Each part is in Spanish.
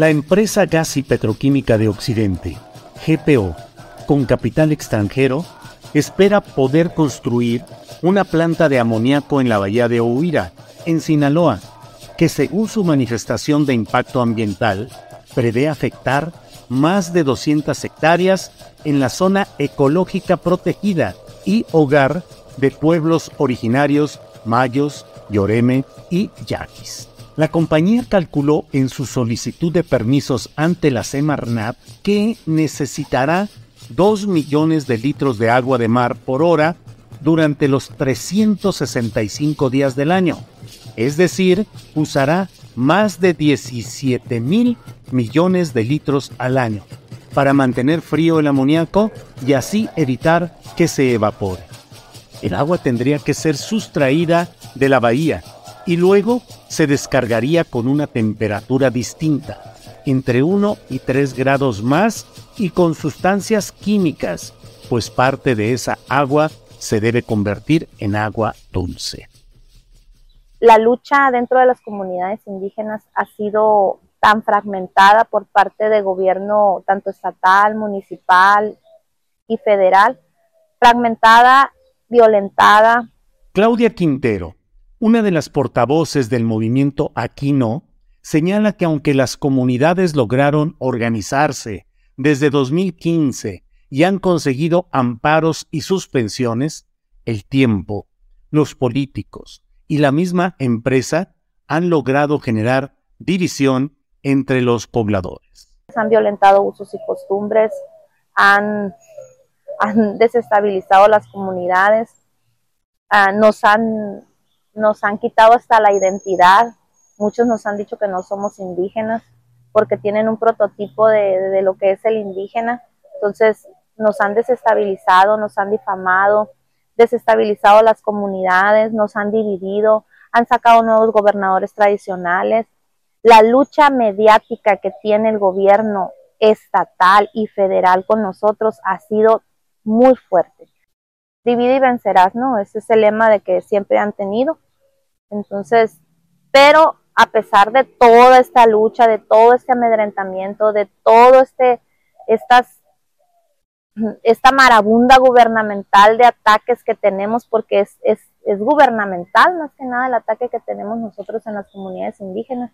La empresa Gas y Petroquímica de Occidente, GPO, con capital extranjero, espera poder construir una planta de amoníaco en la bahía de Ohuira, en Sinaloa, que según su manifestación de impacto ambiental, prevé afectar más de 200 hectáreas en la zona ecológica protegida y hogar de pueblos originarios mayos, yoreme y yaquis. La compañía calculó en su solicitud de permisos ante la Semarnat que necesitará 2 millones de litros de agua de mar por hora durante los 365 días del año. Es decir, usará más de 17 mil millones de litros al año para mantener frío el amoníaco y así evitar que se evapore. El agua tendría que ser sustraída de la bahía y luego se descargaría con una temperatura distinta, entre 1 y 3 grados más y con sustancias químicas, pues parte de esa agua se debe convertir en agua dulce. La lucha dentro de las comunidades indígenas ha sido tan fragmentada por parte de gobierno tanto estatal, municipal y federal, fragmentada, violentada. Claudia Quintero, una de las portavoces del movimiento Aquino, señala que aunque las comunidades lograron organizarse desde 2015 y han conseguido amparos y suspensiones, el tiempo, los políticos y la misma empresa han logrado generar división entre los pobladores. Han violentado usos y costumbres, han, desestabilizado las comunidades, uh, nos, han, nos han quitado hasta la identidad. Muchos nos han dicho que no somos indígenas porque tienen un prototipo de, de lo que es el indígena. Entonces nos han desestabilizado, nos han difamado, desestabilizado las comunidades, nos han dividido, han sacado nuevos gobernadores tradicionales. La lucha mediática que tiene el gobierno estatal y federal con nosotros ha sido muy fuerte. Divide y vencerás, ¿no? Ese es el lema de que siempre han tenido. Entonces, pero a pesar de toda esta lucha, de todo este amedrentamiento, de todo este, estas, esta marabunda gubernamental de ataques que tenemos, porque es, es, es gubernamental más que nada el ataque que tenemos nosotros en las comunidades indígenas.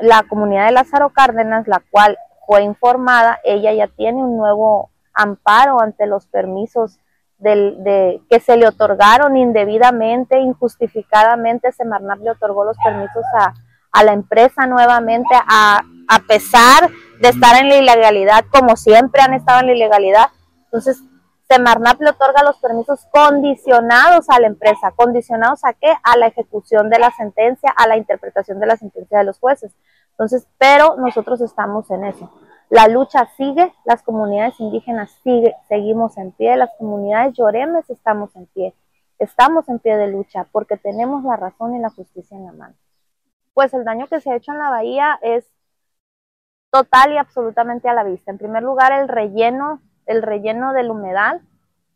La comunidad de Lázaro Cárdenas, la cual fue informada, ella ya tiene un nuevo amparo ante los permisos del, de, que se le otorgaron indebidamente, injustificadamente, Semarnat le otorgó los permisos a, a la empresa nuevamente, a, a, pesar de estar en la ilegalidad, como siempre han estado en la ilegalidad. Entonces, Semarnat le otorga los permisos condicionados a la empresa. ¿Condicionados a qué? A la ejecución de la sentencia, a la interpretación de la sentencia de los jueces. Entonces, pero nosotros estamos en eso. La lucha sigue, las comunidades indígenas sigue, seguimos en pie, las comunidades lloremes estamos en pie, estamos en pie de lucha porque tenemos la razón y la justicia en la mano. Pues el daño que se ha hecho en la bahía es total y absolutamente a la vista. En primer lugar, el relleno, el relleno del humedal,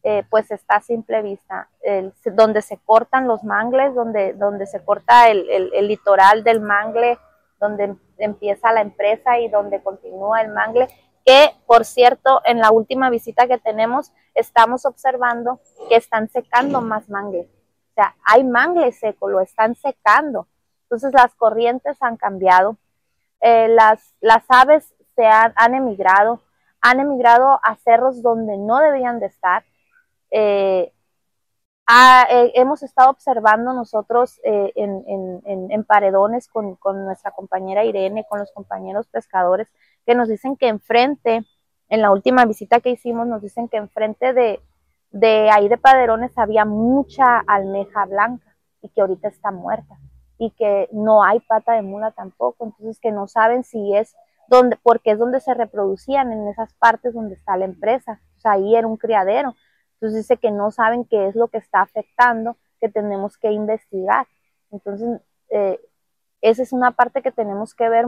eh, pues está a simple vista, el, donde se cortan los mangles, donde, donde se corta el, el, el litoral del mangle, donde empieza la empresa y donde continúa el mangle, que por cierto, en la última visita que tenemos, estamos observando que están secando más mangle. O sea, hay mangle seco, lo están secando. Entonces las corrientes han cambiado, eh, las, las aves se han, han, emigrado, han emigrado a cerros donde no debían de estar. Eh, eh, hemos estado observando nosotros eh, en, en, en, paredones con, con, nuestra compañera Irene, con los compañeros pescadores, que nos dicen que enfrente, en la última visita que hicimos, nos dicen que enfrente de, de ahí de paderones había mucha almeja blanca y que ahorita está muerta y que no hay pata de mula tampoco, entonces que no saben si es donde, porque es donde se reproducían en esas partes donde está la empresa, o sea, ahí era un criadero, entonces dice que no saben qué es lo que está afectando, que tenemos que investigar, entonces eh, esa es una parte que tenemos que ver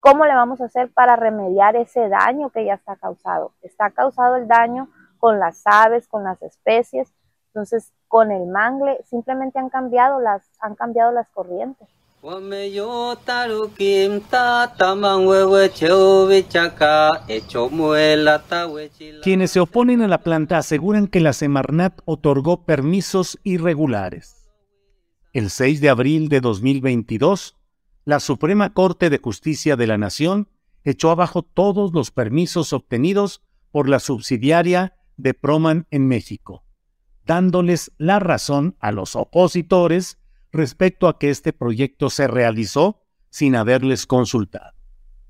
cómo le vamos a hacer para remediar ese daño que ya está causado, está causado el daño con las aves, con las especies, entonces, con el mangle simplemente han cambiado las, han cambiado las corrientes. Quienes se oponen a la planta aseguran que la Semarnat otorgó permisos irregulares. El 6 de abril de 2022, la Suprema Corte de Justicia de la Nación echó abajo todos los permisos obtenidos por la subsidiaria de Proman en México dándoles la razón a los opositores respecto a que este proyecto se realizó sin haberles consultado.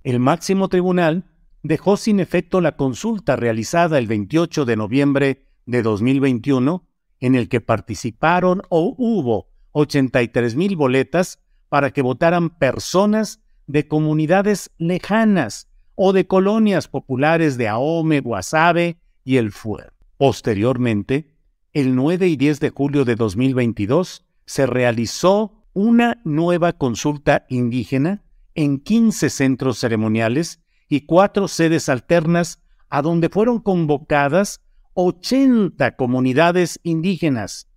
El máximo tribunal dejó sin efecto la consulta realizada el 28 de noviembre de 2021, en el que participaron o hubo 83 mil boletas para que votaran personas de comunidades lejanas o de colonias populares de Ahome, Guasave y El Fuer. Posteriormente, el 9 y 10 de julio de 2022 se realizó una nueva consulta indígena en 15 centros ceremoniales y cuatro sedes alternas a donde fueron convocadas 80 comunidades indígenas,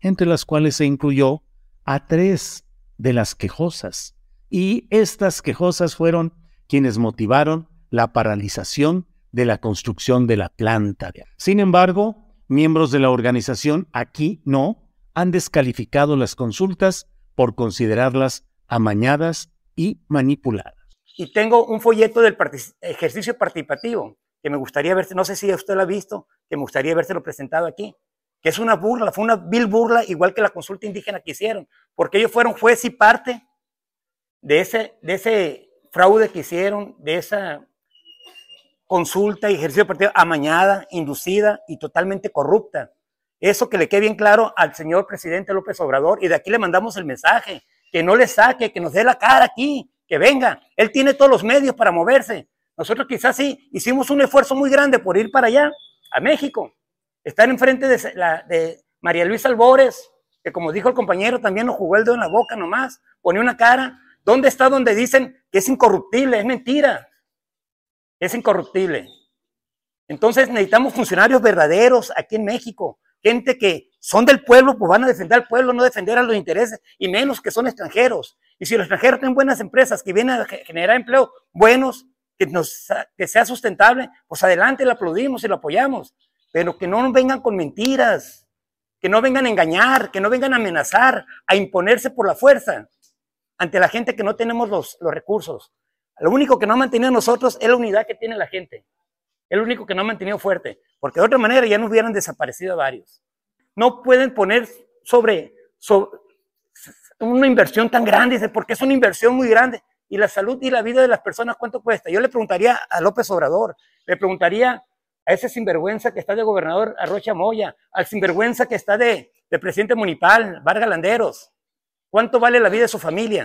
entre las cuales se incluyó a tres de las quejosas. Y estas quejosas fueron quienes motivaron la paralización de la construcción de la planta. Sin embargo, miembros de la organización, aquí no, han descalificado las consultas por considerarlas amañadas y manipuladas. Y tengo un folleto del ejercicio participativo que me gustaría ver, no sé si usted lo ha visto, que me gustaría lo presentado aquí, que es una burla, fue una vil burla, igual que la consulta indígena que hicieron, porque ellos fueron juez y parte de ese, de ese fraude que hicieron, de esa consulta y ejercicio partido amañada, inducida y totalmente corrupta. Eso que le quede bien claro al señor presidente López Obrador y de aquí le mandamos el mensaje, que no le saque, que nos dé la cara aquí, que venga. Él tiene todos los medios para moverse. Nosotros quizás sí hicimos un esfuerzo muy grande por ir para allá, a México. Estar enfrente de, la, de María Luisa Albores, que como dijo el compañero, también nos jugó el dedo en la boca nomás, ponía una cara. ¿Dónde está donde dicen que es incorruptible? Es mentira es incorruptible. Entonces necesitamos funcionarios verdaderos aquí en México, gente que son del pueblo, pues van a defender al pueblo, no defender a los intereses, y menos que son extranjeros. Y si los extranjeros tienen buenas empresas que vienen a generar empleo buenos, que, nos, que sea sustentable, pues adelante, lo aplaudimos y lo apoyamos. Pero que no vengan con mentiras, que no vengan a engañar, que no vengan a amenazar, a imponerse por la fuerza ante la gente que no tenemos los, los recursos. Lo único que no ha mantenido nosotros es la unidad que tiene la gente. Es lo único que no ha mantenido fuerte. Porque de otra manera ya nos hubieran desaparecido varios. No pueden poner sobre, una inversión tan grande, porque es una inversión muy grande. Y la salud y la vida de las personas, ¿cuánto cuesta? Yo le preguntaría a López Obrador, le preguntaría a ese sinvergüenza que está de gobernador Arrocha Moya, al sinvergüenza que está de, de presidente municipal, Vargas Landeros. ¿Cuánto vale la vida de su familia?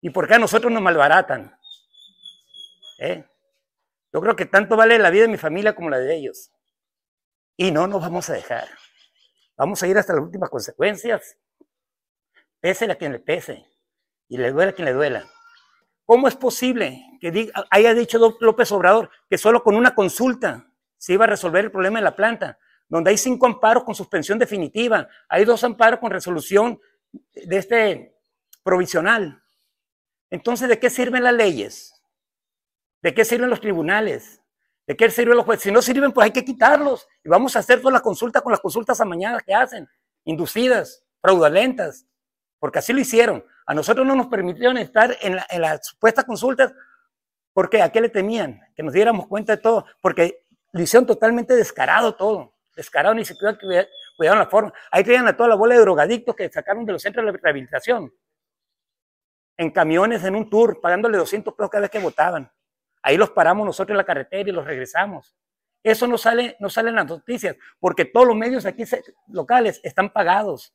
¿Y por qué a nosotros nos malbaratan? ¿Eh? Yo creo que tanto vale la vida de mi familia como la de ellos. Y no nos vamos a dejar. Vamos a ir hasta las últimas consecuencias. Pese a quien le pese. Y le duela a quien le duela. ¿Cómo es posible que diga- haya dicho López Obrador que solo con una consulta se iba a resolver el problema de la planta? Donde hay cinco amparos con suspensión definitiva, hay dos amparos con resolución de este provisional. Entonces, ¿de qué sirven las leyes? ¿De qué sirven los tribunales? ¿De qué sirven los jueces? Si no sirven, pues hay que quitarlos. Y vamos a hacer todas las consultas con las consultas amañadas que hacen, inducidas, fraudulentas, porque así lo hicieron. A nosotros no nos permitieron estar en, la- en las supuestas consultas porque a qué le temían, que nos diéramos cuenta de todo, porque lo hicieron totalmente descarado todo, descarado, ni siquiera cuida- cuidaron la forma. Ahí tenían a toda la bola de drogadictos que sacaron de los centros de rehabilitación, en camiones, en un tour, pagándole 200 pesos cada vez que votaban. Ahí los paramos nosotros en la carretera y los regresamos. Eso no sale, no sale en las noticias, porque todos los medios aquí locales están pagados.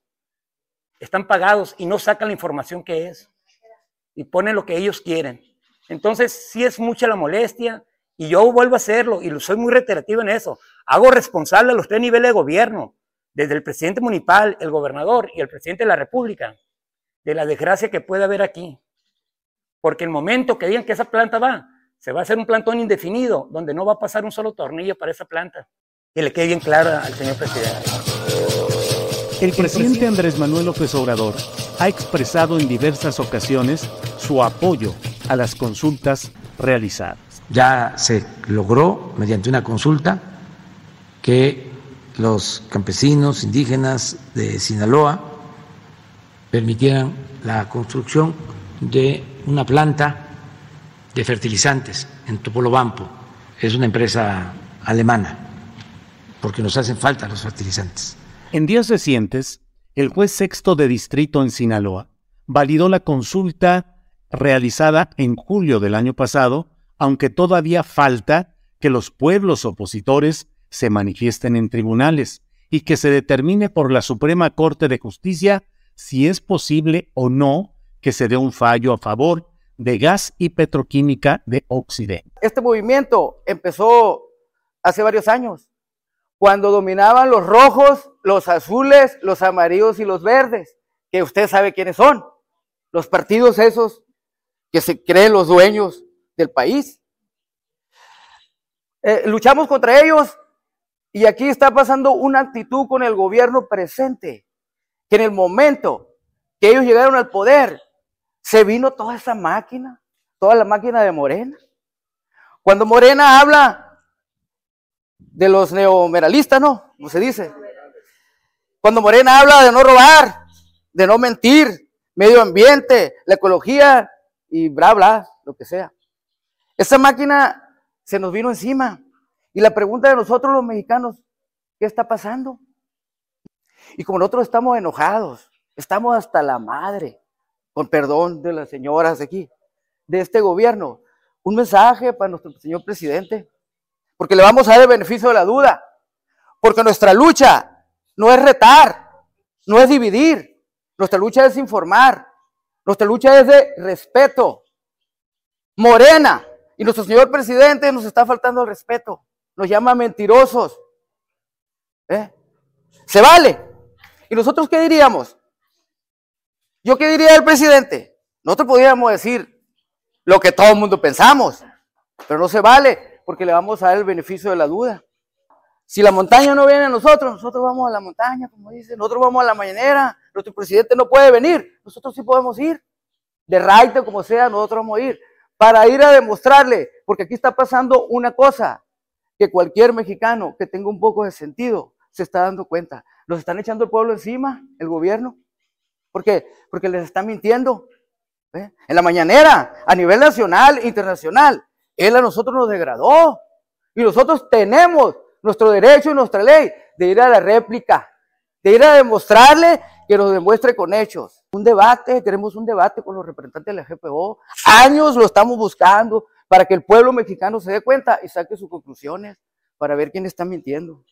Están pagados y no sacan la información que es. Y ponen lo que ellos quieren. Entonces, sí es mucha la molestia y yo vuelvo a hacerlo y soy muy reiterativo en eso. Hago responsable a los tres niveles de gobierno, desde el presidente municipal, el gobernador y el presidente de la República, de la desgracia que puede haber aquí. Porque el momento que digan que esa planta va, se va a hacer un plantón indefinido, donde no va a pasar un solo tornillo para esa planta. Que le quede bien claro al señor presidente. El presidente Andrés Manuel López Obrador ha expresado en diversas ocasiones su apoyo a las consultas realizadas. Ya se logró mediante una consulta que los campesinos indígenas de Sinaloa permitieran la construcción de una planta de fertilizantes en Topolobampo. Es una empresa alemana, porque nos hacen falta los fertilizantes. En días recientes, el juez sexto de distrito en Sinaloa validó la consulta realizada en julio del año pasado, aunque todavía falta que los pueblos opositores se manifiesten en tribunales y que se determine por la Suprema Corte de Justicia si es posible o no que se dé un fallo a favor de gas y petroquímica de Occidente. Este movimiento empezó hace varios años, cuando dominaban los rojos, los azules, los amarillos y los verdes, que usted sabe quiénes son, los partidos esos que se creen los dueños del país. Eh, luchamos contra ellos y aquí está pasando una actitud con el gobierno presente, que en el momento que ellos llegaron al poder, se vino toda esa máquina, toda la máquina de Morena. Cuando Morena habla de los neomeralistas, ¿no? Como se dice. Cuando Morena habla de no robar, de no mentir, medio ambiente, la ecología y bla, bla, lo que sea. Esa máquina se nos vino encima. Y la pregunta de nosotros los mexicanos, ¿qué está pasando? Y como nosotros estamos enojados, estamos hasta la madre, con perdón de las señoras de aquí, de este gobierno, un mensaje para nuestro señor presidente, porque le vamos a dar el beneficio de la duda, porque nuestra lucha no es retar, no es dividir, nuestra lucha es informar, nuestra lucha es de respeto. Morena y nuestro señor presidente nos está faltando el respeto, nos llama mentirosos. ¿Eh? Se vale. ¿Y nosotros qué diríamos? ¿Yo qué diría del presidente? Nosotros podríamos decir lo que todo el mundo pensamos, pero no se vale porque le vamos a dar el beneficio de la duda. Si la montaña no viene a nosotros, nosotros vamos a la montaña, como dicen, nosotros vamos a la mañanera, nuestro presidente no puede venir, nosotros sí podemos ir, de raite como sea, nosotros vamos a ir, para ir a demostrarle, porque aquí está pasando una cosa, que cualquier mexicano que tenga un poco de sentido se está dando cuenta. Los están echando el pueblo encima, el gobierno. ¿Por qué? Porque les están mintiendo. En la mañanera, a nivel nacional internacional, él a nosotros nos degradó. Y nosotros tenemos nuestro derecho y nuestra ley de ir a la réplica, de ir a demostrarle que nos demuestre con hechos. Un debate, tenemos un debate con los representantes de la GPO. Años lo estamos buscando para que el pueblo mexicano se dé cuenta y saque sus conclusiones para ver quién está mintiendo.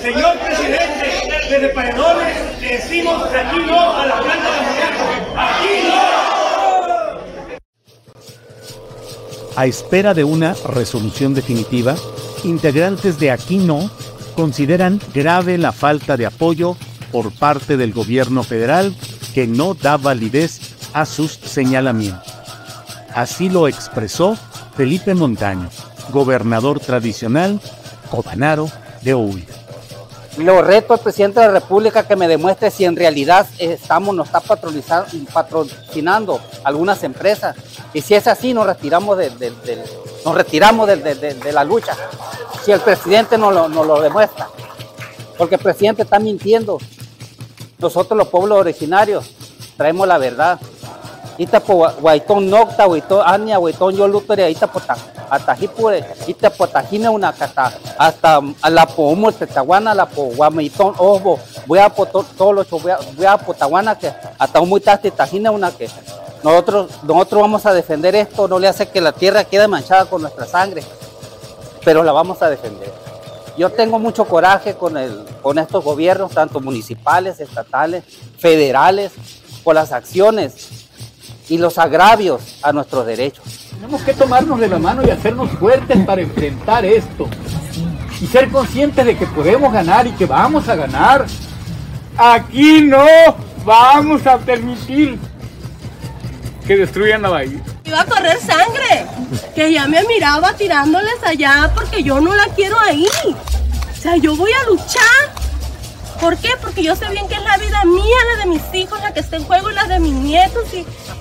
Señor presidente, desde Paredones decimos aquí no a la planta de amoníaco. ¡Aquí no! A espera de una resolución definitiva, integrantes de Aquí No consideran grave la falta de apoyo por parte del gobierno federal que no da validez a sus señalamientos. Así lo expresó Felipe Montaño, gobernador tradicional cobanaro de Huila. Lo reto al presidente de la República que me demuestre si en realidad estamos, nos está patrocinando algunas empresas. Y si es así, nos retiramos de, nos retiramos de, la lucha. Si el presidente no lo, demuestra. Porque el presidente está mintiendo. Nosotros los pueblos originarios traemos la verdad. Ita po guaitón nocta, guaitón ania, guaitón yo lutere, ita pota, hasta hipure, ita pota hine una cata, hasta la po humo tetaguana, la po guamaitón ojo, voy a po todos los voy a, voy a potaguana que hasta un muy tasti tajine una que nosotros, nosotros vamos a defender esto, no le hace que la tierra quede manchada con nuestra sangre, pero la vamos a defender. Yo tengo mucho coraje con, el, con estos gobiernos, tanto municipales, estatales, federales, por las acciones y los agravios a nuestros derechos. Tenemos que tomarnos de la mano y hacernos fuertes para enfrentar esto. Y ser conscientes de que podemos ganar y que vamos a ganar. Aquí no vamos a permitir que destruyan la bahía. Iba a correr sangre, que ya me miraba tirándoles allá porque yo no la quiero ahí. O sea, yo voy a luchar ¿Por qué? Porque yo sé bien que es la vida mía, la de mis hijos, la que está en juego y la de mis nietos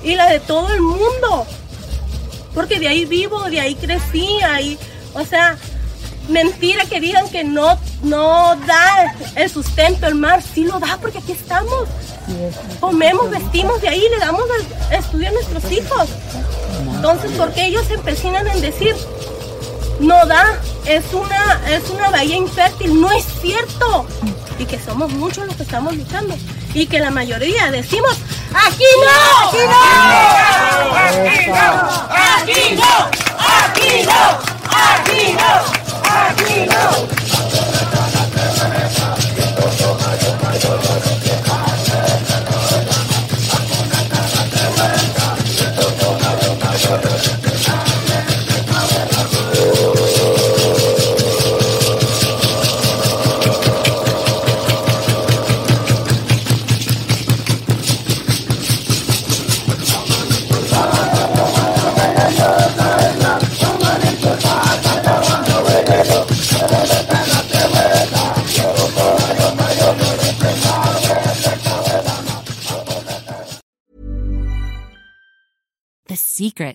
y, la de todo el mundo. Porque de ahí vivo, de ahí crecí, ahí, o sea, mentira que digan que no, no da el sustento el mar, sí lo da porque aquí estamos. Comemos, vestimos de ahí, le damos el estudio a nuestros hijos. Entonces, ¿por qué ellos se empecinan en decir, no da, es una, es una bahía infértil? No es cierto y que somos muchos los que estamos luchando y que la mayoría decimos aquí no, aquí no, aquí no, aquí no, aquí no, aquí no, aquí no. Secret